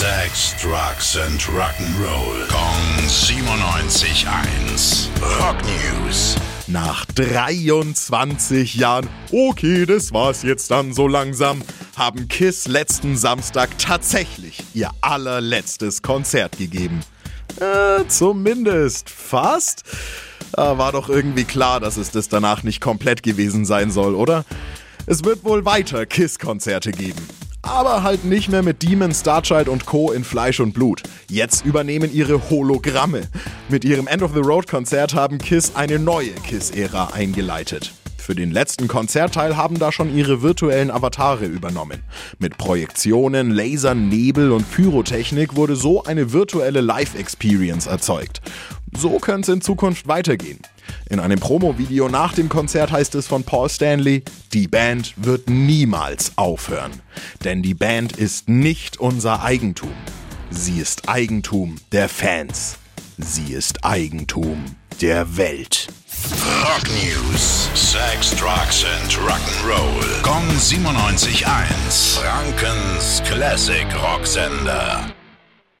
Sex, Drugs and Rock'n'Roll. Kong 97.1. Rock News. Nach 23 Jahren, okay, das war's jetzt dann so langsam, haben Kiss letzten Samstag tatsächlich ihr allerletztes Konzert gegeben. Äh, zumindest fast. Äh, war doch irgendwie klar, dass es das danach nicht komplett gewesen sein soll, oder? Es wird wohl weiter Kiss-Konzerte geben. Aber halt nicht mehr mit Demon, Starchild und Co. in Fleisch und Blut. Jetzt übernehmen ihre Hologramme. Mit ihrem End of the Road Konzert haben Kiss eine neue Kiss-Ära eingeleitet. Für den letzten Konzertteil haben da schon ihre virtuellen Avatare übernommen. Mit Projektionen, Lasern, Nebel und Pyrotechnik wurde so eine virtuelle Live-Experience erzeugt. So könnte es in Zukunft weitergehen. In einem Promo-Video nach dem Konzert heißt es von Paul Stanley, die Band wird niemals aufhören. Denn die Band ist nicht unser Eigentum. Sie ist Eigentum der Fans. Sie ist Eigentum der Welt. Rock News. Sex, Drugs and Rock'n'Roll. Kong 97.1. Frankens Classic Rocksender.